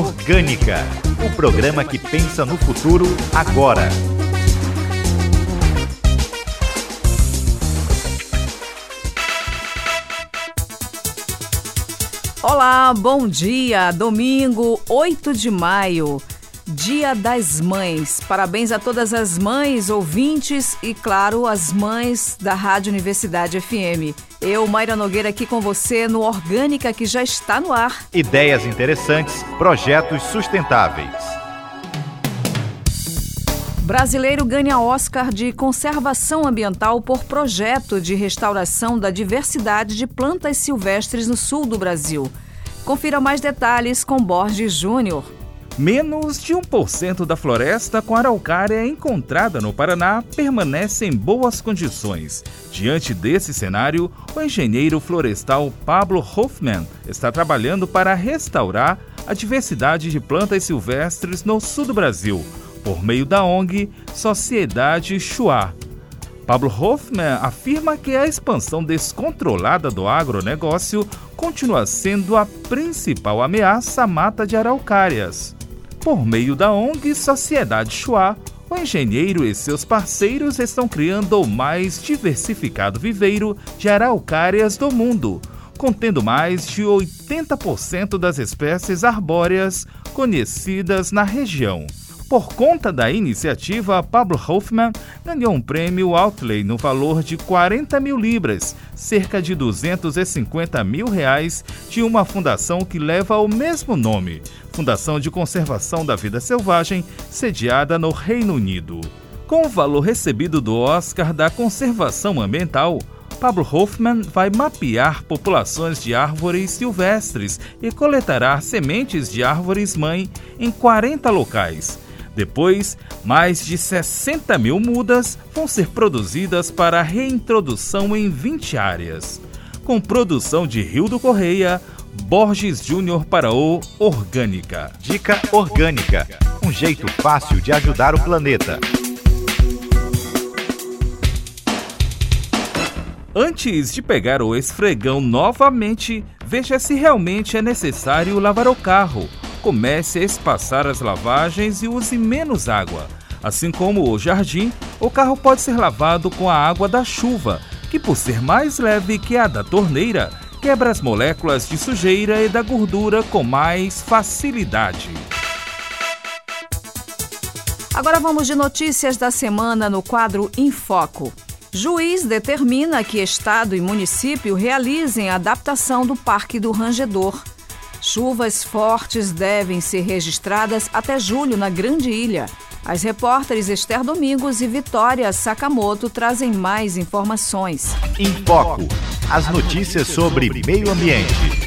Orgânica, o programa que pensa no futuro agora. Olá, bom dia. Domingo, 8 de maio. Dia das Mães. Parabéns a todas as mães, ouvintes e, claro, as mães da Rádio Universidade FM. Eu, Mayra Nogueira, aqui com você no Orgânica, que já está no ar. Ideias interessantes, projetos sustentáveis. Brasileiro ganha Oscar de conservação ambiental por projeto de restauração da diversidade de plantas silvestres no sul do Brasil. Confira mais detalhes com Borges Júnior. Menos de 1% da floresta com araucária encontrada no Paraná permanece em boas condições. Diante desse cenário, o engenheiro florestal Pablo Hoffman está trabalhando para restaurar a diversidade de plantas silvestres no sul do Brasil, por meio da ONG Sociedade Chua. Pablo Hoffman afirma que a expansão descontrolada do agronegócio continua sendo a principal ameaça à mata de araucárias. Por meio da ONG Sociedade Chua, o engenheiro e seus parceiros estão criando o mais diversificado viveiro de araucárias do mundo, contendo mais de 80% das espécies arbóreas conhecidas na região. Por conta da iniciativa, Pablo Hoffman ganhou um prêmio Outlay no valor de 40 mil libras, cerca de 250 mil reais, de uma fundação que leva o mesmo nome, Fundação de Conservação da Vida Selvagem, sediada no Reino Unido. Com o valor recebido do Oscar da Conservação Ambiental, Pablo Hoffman vai mapear populações de árvores silvestres e coletará sementes de árvores-mãe em 40 locais depois, mais de 60 mil mudas vão ser produzidas para reintrodução em 20 áreas. Com produção de Rio do Correia, Borges Júnior para o Orgânica. Dica Orgânica um jeito fácil de ajudar o planeta. Antes de pegar o esfregão novamente, veja se realmente é necessário lavar o carro comece a espaçar as lavagens e use menos água. Assim como o jardim, o carro pode ser lavado com a água da chuva, que por ser mais leve que a da torneira, quebra as moléculas de sujeira e da gordura com mais facilidade. Agora vamos de notícias da semana no quadro Em Foco. Juiz determina que Estado e município realizem a adaptação do Parque do Rangedor. Chuvas fortes devem ser registradas até julho na Grande Ilha. As repórteres Esther Domingos e Vitória Sakamoto trazem mais informações. Em Foco, as notícias sobre meio ambiente.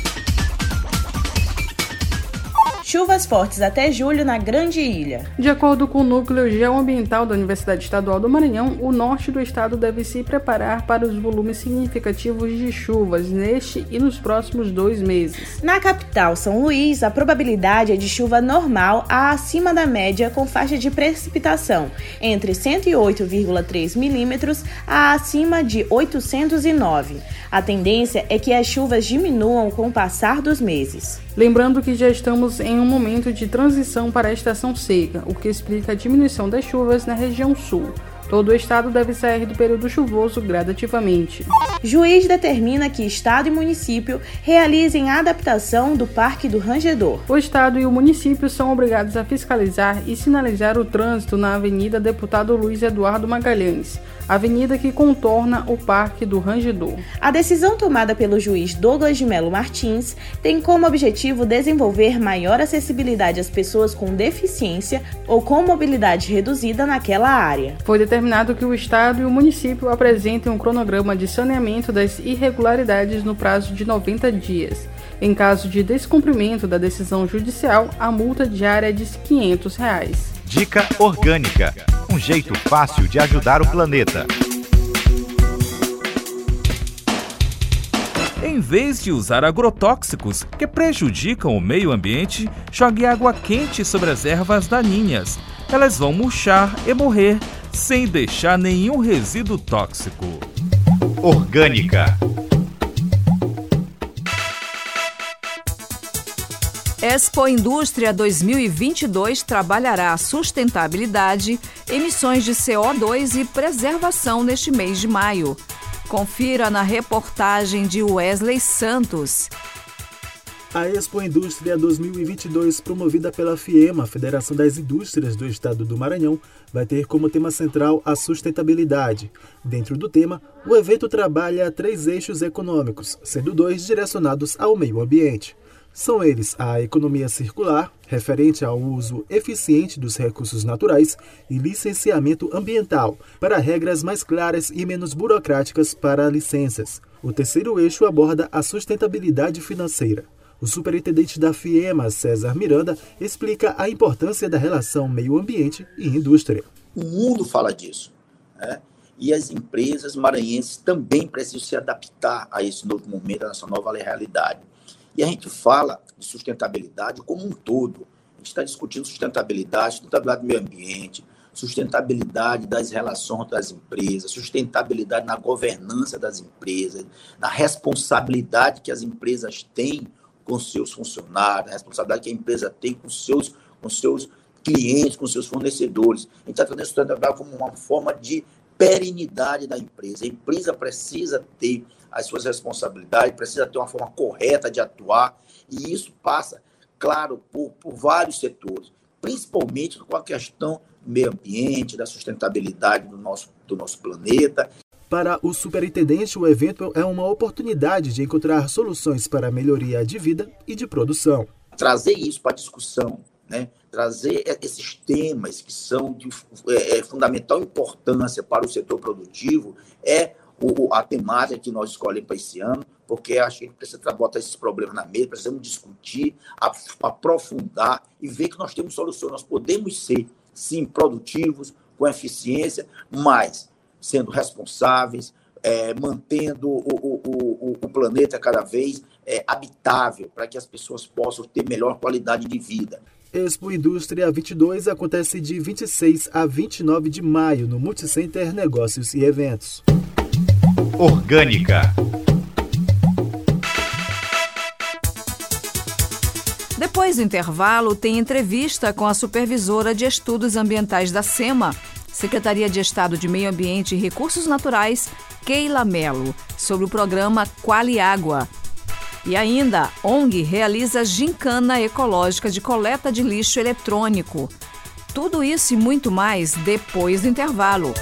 Chuvas fortes até julho na Grande Ilha. De acordo com o Núcleo Geoambiental da Universidade Estadual do Maranhão, o norte do estado deve se preparar para os volumes significativos de chuvas neste e nos próximos dois meses. Na capital, São Luís, a probabilidade é de chuva normal a acima da média, com faixa de precipitação entre 108,3 milímetros a acima de 809. A tendência é que as chuvas diminuam com o passar dos meses. Lembrando que já estamos em um momento de transição para a estação seca, o que explica a diminuição das chuvas na região sul. Todo o estado deve sair do período chuvoso gradativamente. Juiz determina que estado e município realizem a adaptação do Parque do Rangedor. O estado e o município são obrigados a fiscalizar e sinalizar o trânsito na Avenida Deputado Luiz Eduardo Magalhães, avenida que contorna o Parque do Rangedor. A decisão tomada pelo juiz Douglas de Melo Martins tem como objetivo desenvolver maior acessibilidade às pessoas com deficiência ou com mobilidade reduzida naquela área. Foi determinado que o Estado e o município apresentem um cronograma de saneamento das irregularidades no prazo de 90 dias. Em caso de descumprimento da decisão judicial, a multa diária é de 500 reais. Dica Orgânica um jeito fácil de ajudar o planeta. Em vez de usar agrotóxicos que prejudicam o meio ambiente, jogue água quente sobre as ervas daninhas. Elas vão murchar e morrer sem deixar nenhum resíduo tóxico. Orgânica Expo Indústria 2022 trabalhará sustentabilidade, emissões de CO2 e preservação neste mês de maio. Confira na reportagem de Wesley Santos. A Expo Indústria 2022, promovida pela FIEMA, Federação das Indústrias do Estado do Maranhão, vai ter como tema central a sustentabilidade. Dentro do tema, o evento trabalha três eixos econômicos, sendo dois direcionados ao meio ambiente. São eles a economia circular, referente ao uso eficiente dos recursos naturais, e licenciamento ambiental, para regras mais claras e menos burocráticas para licenças. O terceiro eixo aborda a sustentabilidade financeira. O superintendente da FIEMA, César Miranda, explica a importância da relação meio ambiente e indústria. O mundo fala disso. Né? E as empresas maranhenses também precisam se adaptar a esse novo momento, a essa nova realidade. E a gente fala de sustentabilidade como um todo. A gente está discutindo sustentabilidade, sustentabilidade do meio ambiente, sustentabilidade das relações das empresas, sustentabilidade na governança das empresas, na responsabilidade que as empresas têm com seus funcionários, a responsabilidade que a empresa tem com seus, com seus clientes, com seus fornecedores. A gente está trazendo sustentabilidade como uma forma de perenidade da empresa. A empresa precisa ter as suas responsabilidades, precisa ter uma forma correta de atuar, e isso passa, claro, por, por vários setores, principalmente com a questão do meio ambiente, da sustentabilidade do nosso, do nosso planeta. Para o superintendente, o evento é uma oportunidade de encontrar soluções para a melhoria de vida e de produção. Trazer isso para a discussão, né? trazer esses temas que são de é, é, fundamental importância para o setor produtivo é o, a temática que nós escolhemos para esse ano, porque que a gente precisa botar esses problemas na mesa, precisamos discutir, aprofundar e ver que nós temos soluções. Nós podemos ser, sim, produtivos, com eficiência, mas sendo responsáveis, é, mantendo o, o, o, o, planeta cada vez é, habitável, para que as pessoas possam ter melhor qualidade de vida. Expo Indústria 22 acontece de 26 a 29 de maio no Multicenter Negócios e Eventos. Orgânica. Depois do intervalo, tem entrevista com a supervisora de estudos ambientais da SEMA, Secretaria de Estado de Meio Ambiente e Recursos Naturais, Keila Melo, sobre o programa Quali Água. E ainda, ONG realiza gincana ecológica de coleta de lixo eletrônico. Tudo isso e muito mais depois do intervalo.